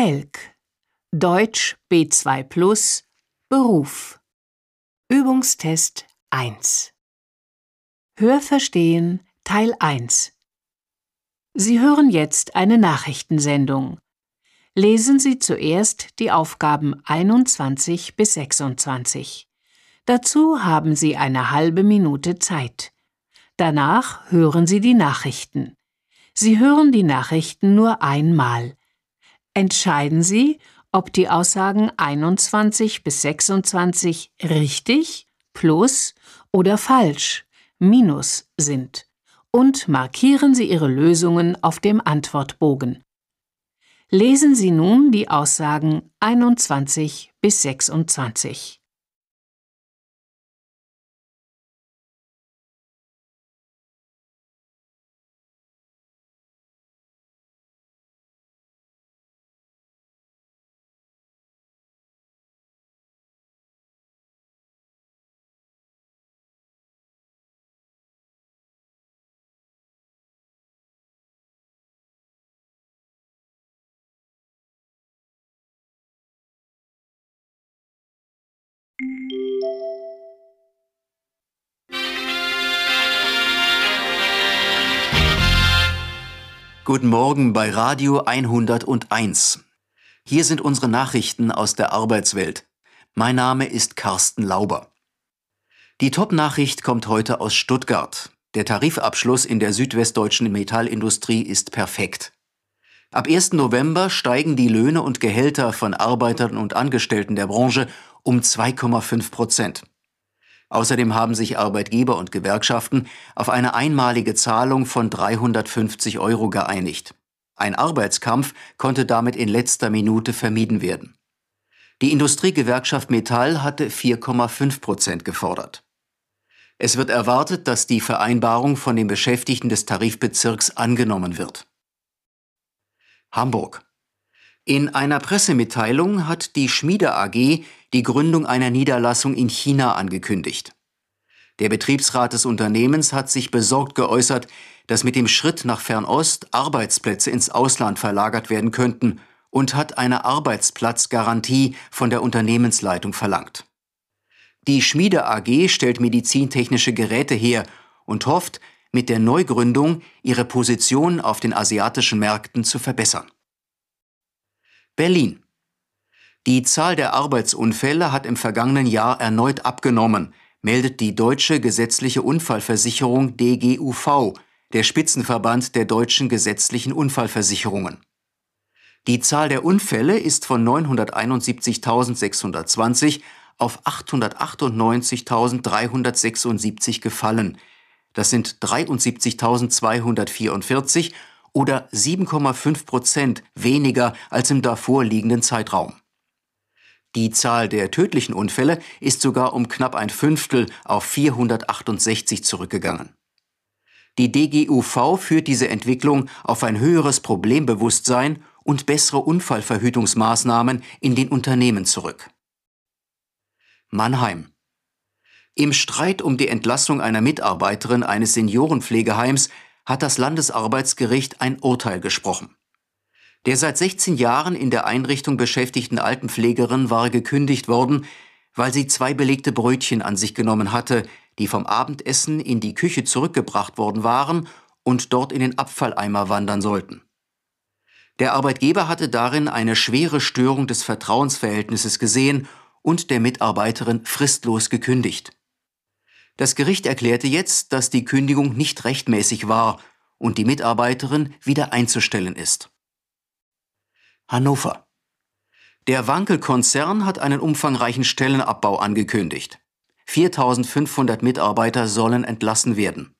Telk Deutsch B2 Plus Beruf Übungstest 1 Hörverstehen Teil 1 Sie hören jetzt eine Nachrichtensendung. Lesen Sie zuerst die Aufgaben 21 bis 26. Dazu haben Sie eine halbe Minute Zeit. Danach hören Sie die Nachrichten. Sie hören die Nachrichten nur einmal. Entscheiden Sie, ob die Aussagen 21 bis 26 richtig, plus oder falsch, minus sind und markieren Sie Ihre Lösungen auf dem Antwortbogen. Lesen Sie nun die Aussagen 21 bis 26. Guten Morgen bei Radio 101. Hier sind unsere Nachrichten aus der Arbeitswelt. Mein Name ist Carsten Lauber. Die Top-Nachricht kommt heute aus Stuttgart. Der Tarifabschluss in der südwestdeutschen Metallindustrie ist perfekt. Ab 1. November steigen die Löhne und Gehälter von Arbeitern und Angestellten der Branche um 2,5 Prozent. Außerdem haben sich Arbeitgeber und Gewerkschaften auf eine einmalige Zahlung von 350 Euro geeinigt. Ein Arbeitskampf konnte damit in letzter Minute vermieden werden. Die Industriegewerkschaft Metall hatte 4,5 Prozent gefordert. Es wird erwartet, dass die Vereinbarung von den Beschäftigten des Tarifbezirks angenommen wird. Hamburg. In einer Pressemitteilung hat die Schmiede AG die Gründung einer Niederlassung in China angekündigt. Der Betriebsrat des Unternehmens hat sich besorgt geäußert, dass mit dem Schritt nach Fernost Arbeitsplätze ins Ausland verlagert werden könnten und hat eine Arbeitsplatzgarantie von der Unternehmensleitung verlangt. Die Schmiede AG stellt medizintechnische Geräte her und hofft, mit der Neugründung ihre Position auf den asiatischen Märkten zu verbessern. Berlin die Zahl der Arbeitsunfälle hat im vergangenen Jahr erneut abgenommen, meldet die Deutsche Gesetzliche Unfallversicherung DGUV, der Spitzenverband der deutschen gesetzlichen Unfallversicherungen. Die Zahl der Unfälle ist von 971.620 auf 898.376 gefallen. Das sind 73.244 oder 7,5 Prozent weniger als im davorliegenden Zeitraum. Die Zahl der tödlichen Unfälle ist sogar um knapp ein Fünftel auf 468 zurückgegangen. Die DGUV führt diese Entwicklung auf ein höheres Problembewusstsein und bessere Unfallverhütungsmaßnahmen in den Unternehmen zurück. Mannheim. Im Streit um die Entlassung einer Mitarbeiterin eines Seniorenpflegeheims hat das Landesarbeitsgericht ein Urteil gesprochen. Der seit 16 Jahren in der Einrichtung beschäftigten Altenpflegerin war gekündigt worden, weil sie zwei belegte Brötchen an sich genommen hatte, die vom Abendessen in die Küche zurückgebracht worden waren und dort in den Abfalleimer wandern sollten. Der Arbeitgeber hatte darin eine schwere Störung des Vertrauensverhältnisses gesehen und der Mitarbeiterin fristlos gekündigt. Das Gericht erklärte jetzt, dass die Kündigung nicht rechtmäßig war und die Mitarbeiterin wieder einzustellen ist. Hannover. Der Wankel-Konzern hat einen umfangreichen Stellenabbau angekündigt. 4500 Mitarbeiter sollen entlassen werden.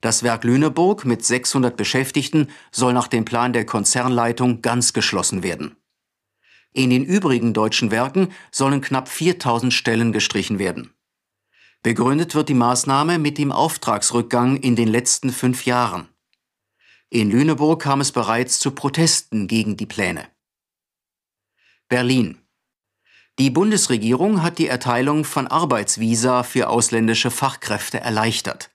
Das Werk Lüneburg mit 600 Beschäftigten soll nach dem Plan der Konzernleitung ganz geschlossen werden. In den übrigen deutschen Werken sollen knapp 4000 Stellen gestrichen werden. Begründet wird die Maßnahme mit dem Auftragsrückgang in den letzten fünf Jahren. In Lüneburg kam es bereits zu Protesten gegen die Pläne. Berlin. Die Bundesregierung hat die Erteilung von Arbeitsvisa für ausländische Fachkräfte erleichtert.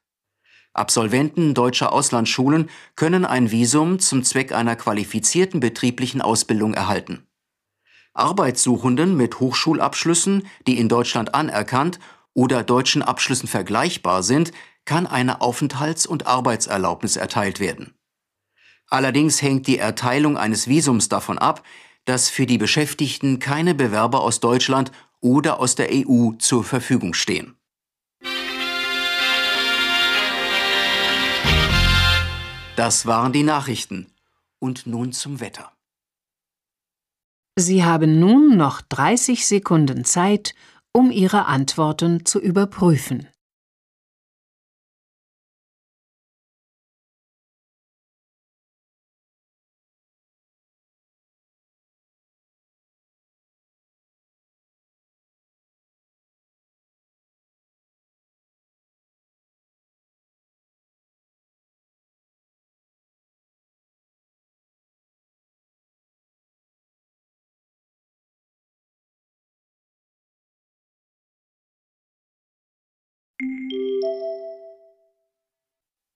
Absolventen deutscher Auslandsschulen können ein Visum zum Zweck einer qualifizierten betrieblichen Ausbildung erhalten. Arbeitssuchenden mit Hochschulabschlüssen, die in Deutschland anerkannt oder deutschen Abschlüssen vergleichbar sind, kann eine Aufenthalts- und Arbeitserlaubnis erteilt werden. Allerdings hängt die Erteilung eines Visums davon ab, dass für die Beschäftigten keine Bewerber aus Deutschland oder aus der EU zur Verfügung stehen. Das waren die Nachrichten. Und nun zum Wetter. Sie haben nun noch 30 Sekunden Zeit, um Ihre Antworten zu überprüfen.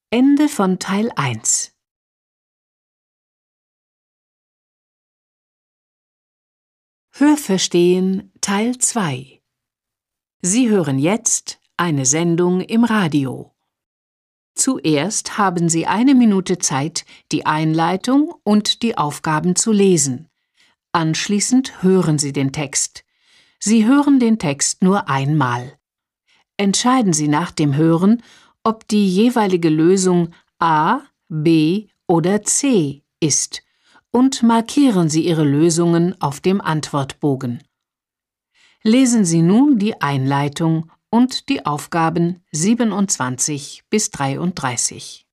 Ende von Teil 1 Hörverstehen Teil 2 Sie hören jetzt eine Sendung im Radio. Zuerst haben Sie eine Minute Zeit, die Einleitung und die Aufgaben zu lesen. Anschließend hören Sie den Text. Sie hören den Text nur einmal. Entscheiden Sie nach dem Hören, ob die jeweilige Lösung A, B oder C ist und markieren Sie Ihre Lösungen auf dem Antwortbogen. Lesen Sie nun die Einleitung und die Aufgaben 27 bis 33.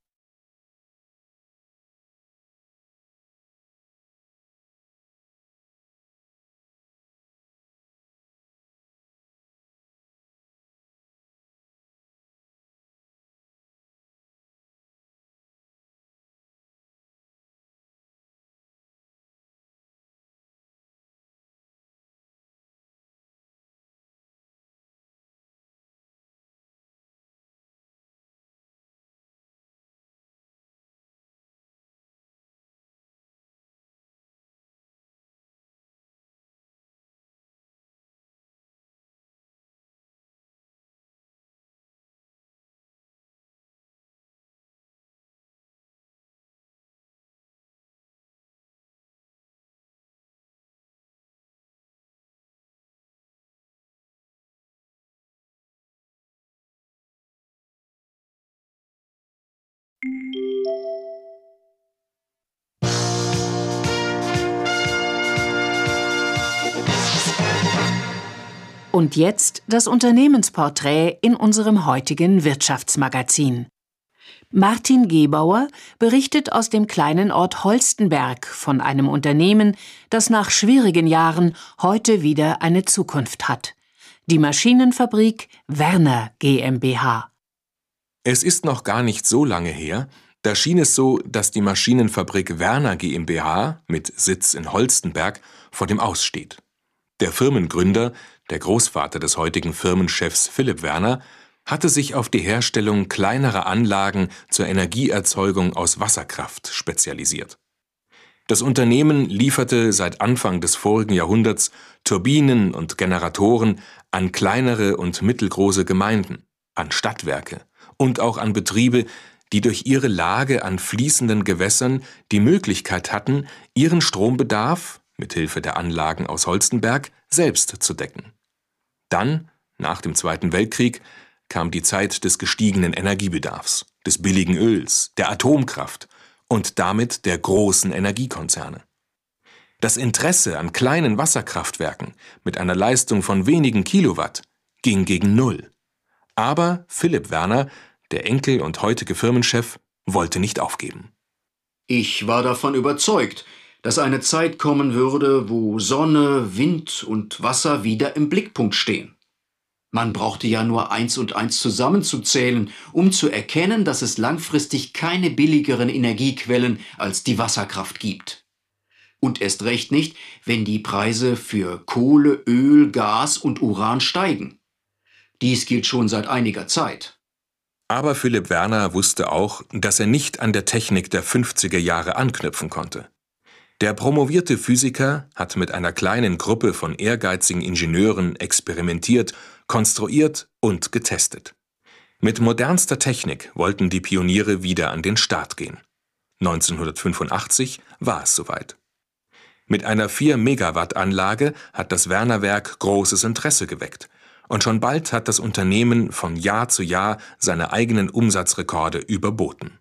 Und jetzt das Unternehmensporträt in unserem heutigen Wirtschaftsmagazin. Martin Gebauer berichtet aus dem kleinen Ort Holstenberg von einem Unternehmen, das nach schwierigen Jahren heute wieder eine Zukunft hat. Die Maschinenfabrik Werner GmbH. Es ist noch gar nicht so lange her, da schien es so, dass die Maschinenfabrik Werner GmbH mit Sitz in Holstenberg vor dem Aussteht. Der Firmengründer, der Großvater des heutigen Firmenchefs Philipp Werner, hatte sich auf die Herstellung kleinerer Anlagen zur Energieerzeugung aus Wasserkraft spezialisiert. Das Unternehmen lieferte seit Anfang des vorigen Jahrhunderts Turbinen und Generatoren an kleinere und mittelgroße Gemeinden, an Stadtwerke und auch an Betriebe, die durch ihre Lage an fließenden Gewässern die Möglichkeit hatten, ihren Strombedarf mithilfe der Anlagen aus Holstenberg selbst zu decken. Dann, nach dem Zweiten Weltkrieg, kam die Zeit des gestiegenen Energiebedarfs, des billigen Öls, der Atomkraft und damit der großen Energiekonzerne. Das Interesse an kleinen Wasserkraftwerken mit einer Leistung von wenigen Kilowatt ging gegen Null. Aber Philipp Werner, der Enkel und heutige Firmenchef, wollte nicht aufgeben. Ich war davon überzeugt, dass eine Zeit kommen würde, wo Sonne, Wind und Wasser wieder im Blickpunkt stehen. Man brauchte ja nur eins und eins zusammenzuzählen, um zu erkennen, dass es langfristig keine billigeren Energiequellen als die Wasserkraft gibt. Und erst recht nicht, wenn die Preise für Kohle, Öl, Gas und Uran steigen. Dies gilt schon seit einiger Zeit. Aber Philipp Werner wusste auch, dass er nicht an der Technik der 50er Jahre anknüpfen konnte. Der promovierte Physiker hat mit einer kleinen Gruppe von ehrgeizigen Ingenieuren experimentiert, konstruiert und getestet. Mit modernster Technik wollten die Pioniere wieder an den Start gehen. 1985 war es soweit. Mit einer 4-Megawatt-Anlage hat das Werner-Werk großes Interesse geweckt. Und schon bald hat das Unternehmen von Jahr zu Jahr seine eigenen Umsatzrekorde überboten.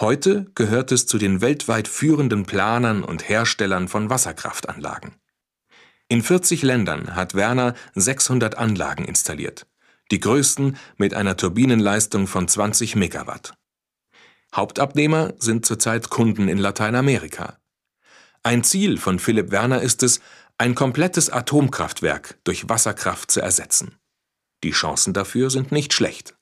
Heute gehört es zu den weltweit führenden Planern und Herstellern von Wasserkraftanlagen. In 40 Ländern hat Werner 600 Anlagen installiert, die größten mit einer Turbinenleistung von 20 Megawatt. Hauptabnehmer sind zurzeit Kunden in Lateinamerika. Ein Ziel von Philipp Werner ist es, ein komplettes Atomkraftwerk durch Wasserkraft zu ersetzen. Die Chancen dafür sind nicht schlecht.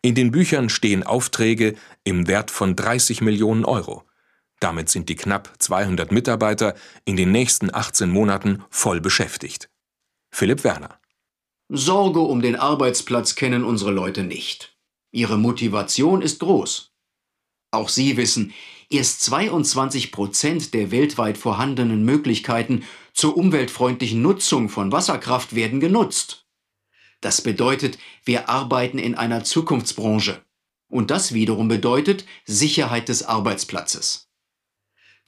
In den Büchern stehen Aufträge im Wert von 30 Millionen Euro. Damit sind die knapp 200 Mitarbeiter in den nächsten 18 Monaten voll beschäftigt. Philipp Werner. Sorge um den Arbeitsplatz kennen unsere Leute nicht. Ihre Motivation ist groß. Auch Sie wissen, erst 22 Prozent der weltweit vorhandenen Möglichkeiten zur umweltfreundlichen Nutzung von Wasserkraft werden genutzt. Das bedeutet, wir arbeiten in einer Zukunftsbranche. Und das wiederum bedeutet Sicherheit des Arbeitsplatzes.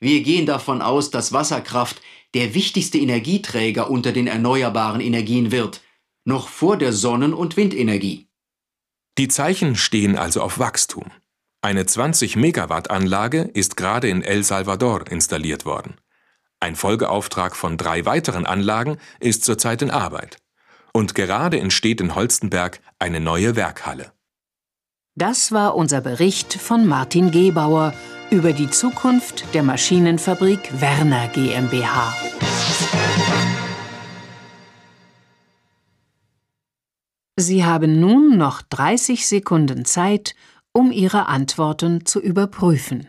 Wir gehen davon aus, dass Wasserkraft der wichtigste Energieträger unter den erneuerbaren Energien wird, noch vor der Sonnen- und Windenergie. Die Zeichen stehen also auf Wachstum. Eine 20 Megawatt Anlage ist gerade in El Salvador installiert worden. Ein Folgeauftrag von drei weiteren Anlagen ist zurzeit in Arbeit und gerade entsteht in Holstenberg eine neue Werkhalle. Das war unser Bericht von Martin Gebauer über die Zukunft der Maschinenfabrik Werner GmbH. Sie haben nun noch 30 Sekunden Zeit, um Ihre Antworten zu überprüfen.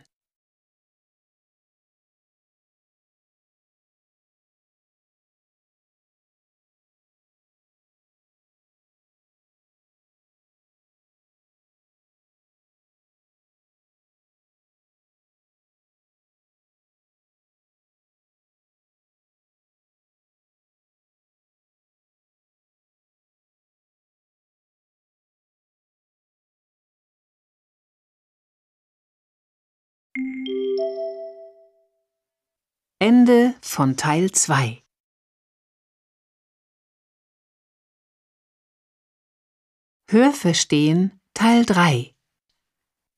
Ende von Teil 2 Hörverstehen Teil 3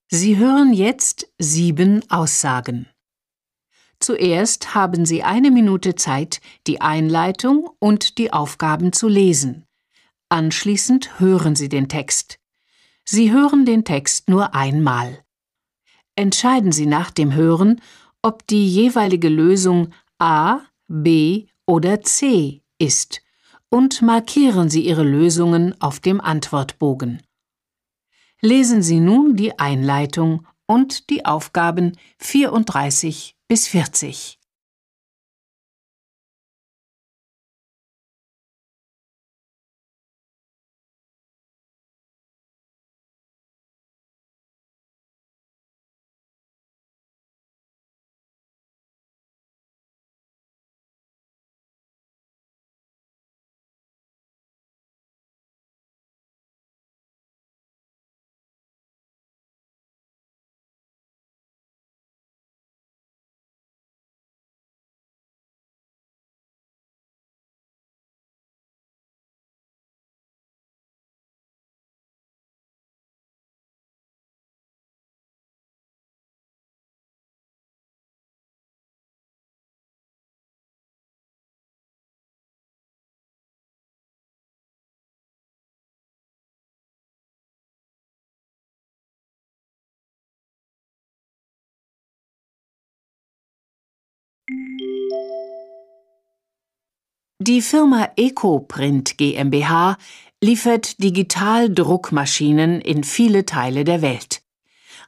Sie hören jetzt sieben Aussagen. Zuerst haben Sie eine Minute Zeit, die Einleitung und die Aufgaben zu lesen. Anschließend hören Sie den Text. Sie hören den Text nur einmal. Entscheiden Sie nach dem Hören, ob die jeweilige Lösung A, B oder C ist und markieren Sie Ihre Lösungen auf dem Antwortbogen. Lesen Sie nun die Einleitung und die Aufgaben 34 bis 40. Die Firma EcoPrint GmbH liefert Digitaldruckmaschinen in viele Teile der Welt.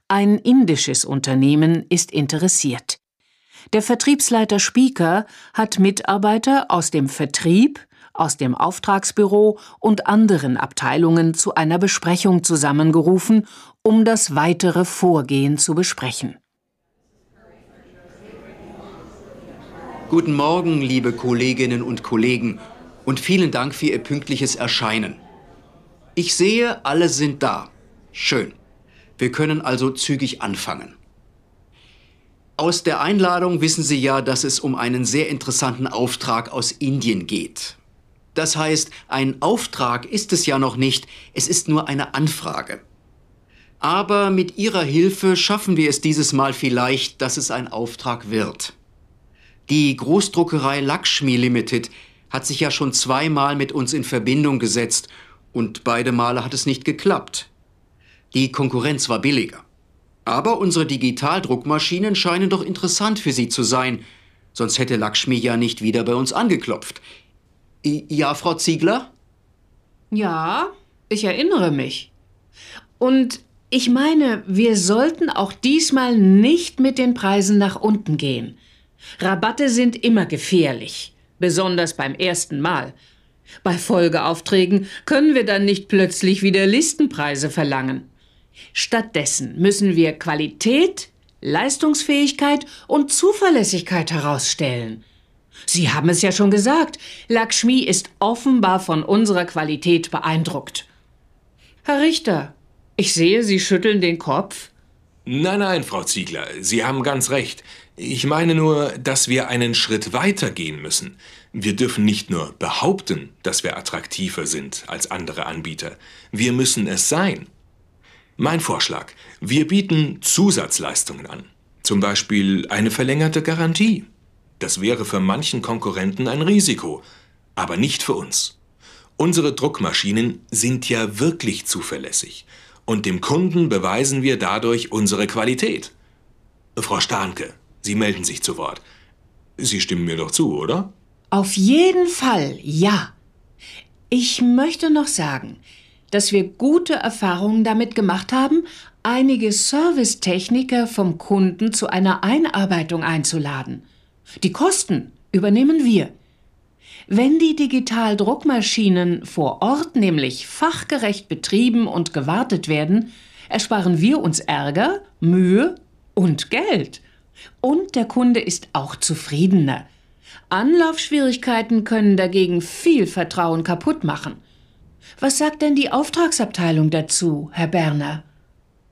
Ein indisches Unternehmen ist interessiert. Der Vertriebsleiter Spieker hat Mitarbeiter aus dem Vertrieb, aus dem Auftragsbüro und anderen Abteilungen zu einer Besprechung zusammengerufen, um das weitere Vorgehen zu besprechen. Guten Morgen, liebe Kolleginnen und Kollegen, und vielen Dank für Ihr pünktliches Erscheinen. Ich sehe, alle sind da. Schön. Wir können also zügig anfangen. Aus der Einladung wissen Sie ja, dass es um einen sehr interessanten Auftrag aus Indien geht. Das heißt, ein Auftrag ist es ja noch nicht, es ist nur eine Anfrage. Aber mit Ihrer Hilfe schaffen wir es dieses Mal vielleicht, dass es ein Auftrag wird. Die Großdruckerei Lakshmi Limited hat sich ja schon zweimal mit uns in Verbindung gesetzt und beide Male hat es nicht geklappt. Die Konkurrenz war billiger. Aber unsere Digitaldruckmaschinen scheinen doch interessant für Sie zu sein. Sonst hätte Lakshmi ja nicht wieder bei uns angeklopft. Ja, Frau Ziegler? Ja, ich erinnere mich. Und ich meine, wir sollten auch diesmal nicht mit den Preisen nach unten gehen. Rabatte sind immer gefährlich, besonders beim ersten Mal. Bei Folgeaufträgen können wir dann nicht plötzlich wieder Listenpreise verlangen. Stattdessen müssen wir Qualität, Leistungsfähigkeit und Zuverlässigkeit herausstellen. Sie haben es ja schon gesagt, Lakshmi ist offenbar von unserer Qualität beeindruckt. Herr Richter, ich sehe, Sie schütteln den Kopf. Nein, nein, Frau Ziegler, Sie haben ganz recht. Ich meine nur, dass wir einen Schritt weiter gehen müssen. Wir dürfen nicht nur behaupten, dass wir attraktiver sind als andere Anbieter. Wir müssen es sein. Mein Vorschlag. Wir bieten Zusatzleistungen an. Zum Beispiel eine verlängerte Garantie. Das wäre für manchen Konkurrenten ein Risiko, aber nicht für uns. Unsere Druckmaschinen sind ja wirklich zuverlässig und dem Kunden beweisen wir dadurch unsere Qualität. Frau Stahnke, Sie melden sich zu Wort. Sie stimmen mir doch zu, oder? Auf jeden Fall, ja. Ich möchte noch sagen, dass wir gute Erfahrungen damit gemacht haben, einige Servicetechniker vom Kunden zu einer Einarbeitung einzuladen. Die Kosten übernehmen wir. Wenn die Digitaldruckmaschinen vor Ort nämlich fachgerecht betrieben und gewartet werden, ersparen wir uns Ärger, Mühe und Geld. Und der Kunde ist auch zufriedener. Anlaufschwierigkeiten können dagegen viel Vertrauen kaputt machen. Was sagt denn die Auftragsabteilung dazu, Herr Berner?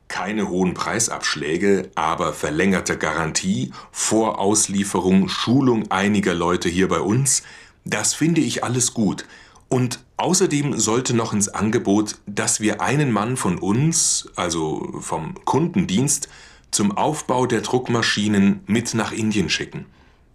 Keine hohen Preisabschläge, aber verlängerte Garantie, Vorauslieferung, Schulung einiger Leute hier bei uns, das finde ich alles gut. Und außerdem sollte noch ins Angebot, dass wir einen Mann von uns, also vom Kundendienst, zum Aufbau der Druckmaschinen mit nach Indien schicken.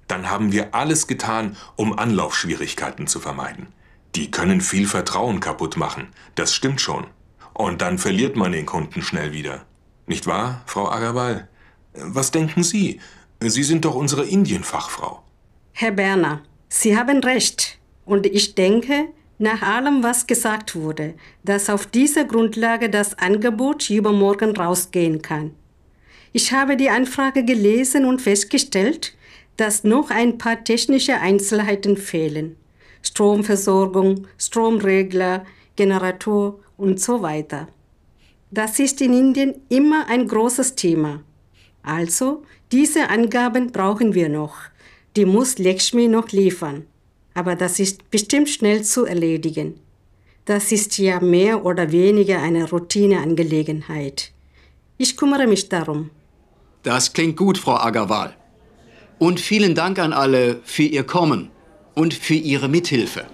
Dann haben wir alles getan, um Anlaufschwierigkeiten zu vermeiden. Die können viel Vertrauen kaputt machen, das stimmt schon. Und dann verliert man den Kunden schnell wieder. Nicht wahr, Frau Agarwal? Was denken Sie? Sie sind doch unsere Indienfachfrau. Herr Berner, Sie haben recht. Und ich denke, nach allem, was gesagt wurde, dass auf dieser Grundlage das Angebot übermorgen rausgehen kann. Ich habe die Anfrage gelesen und festgestellt, dass noch ein paar technische Einzelheiten fehlen. Stromversorgung, Stromregler, Generator und so weiter. Das ist in Indien immer ein großes Thema. Also, diese Angaben brauchen wir noch. Die muss Lakshmi noch liefern. Aber das ist bestimmt schnell zu erledigen. Das ist ja mehr oder weniger eine Routineangelegenheit. Ich kümmere mich darum. Das klingt gut, Frau Agarwal. Und vielen Dank an alle für Ihr Kommen und für Ihre Mithilfe.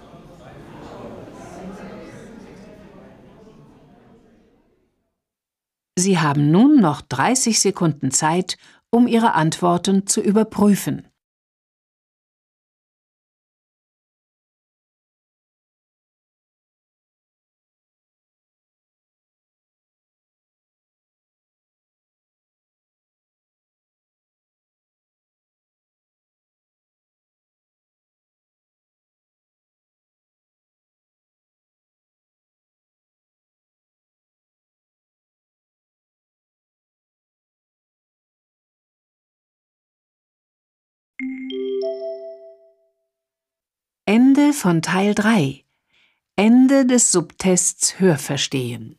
Sie haben nun noch 30 Sekunden Zeit, um Ihre Antworten zu überprüfen. Ende von Teil 3 Ende des Subtests Hörverstehen.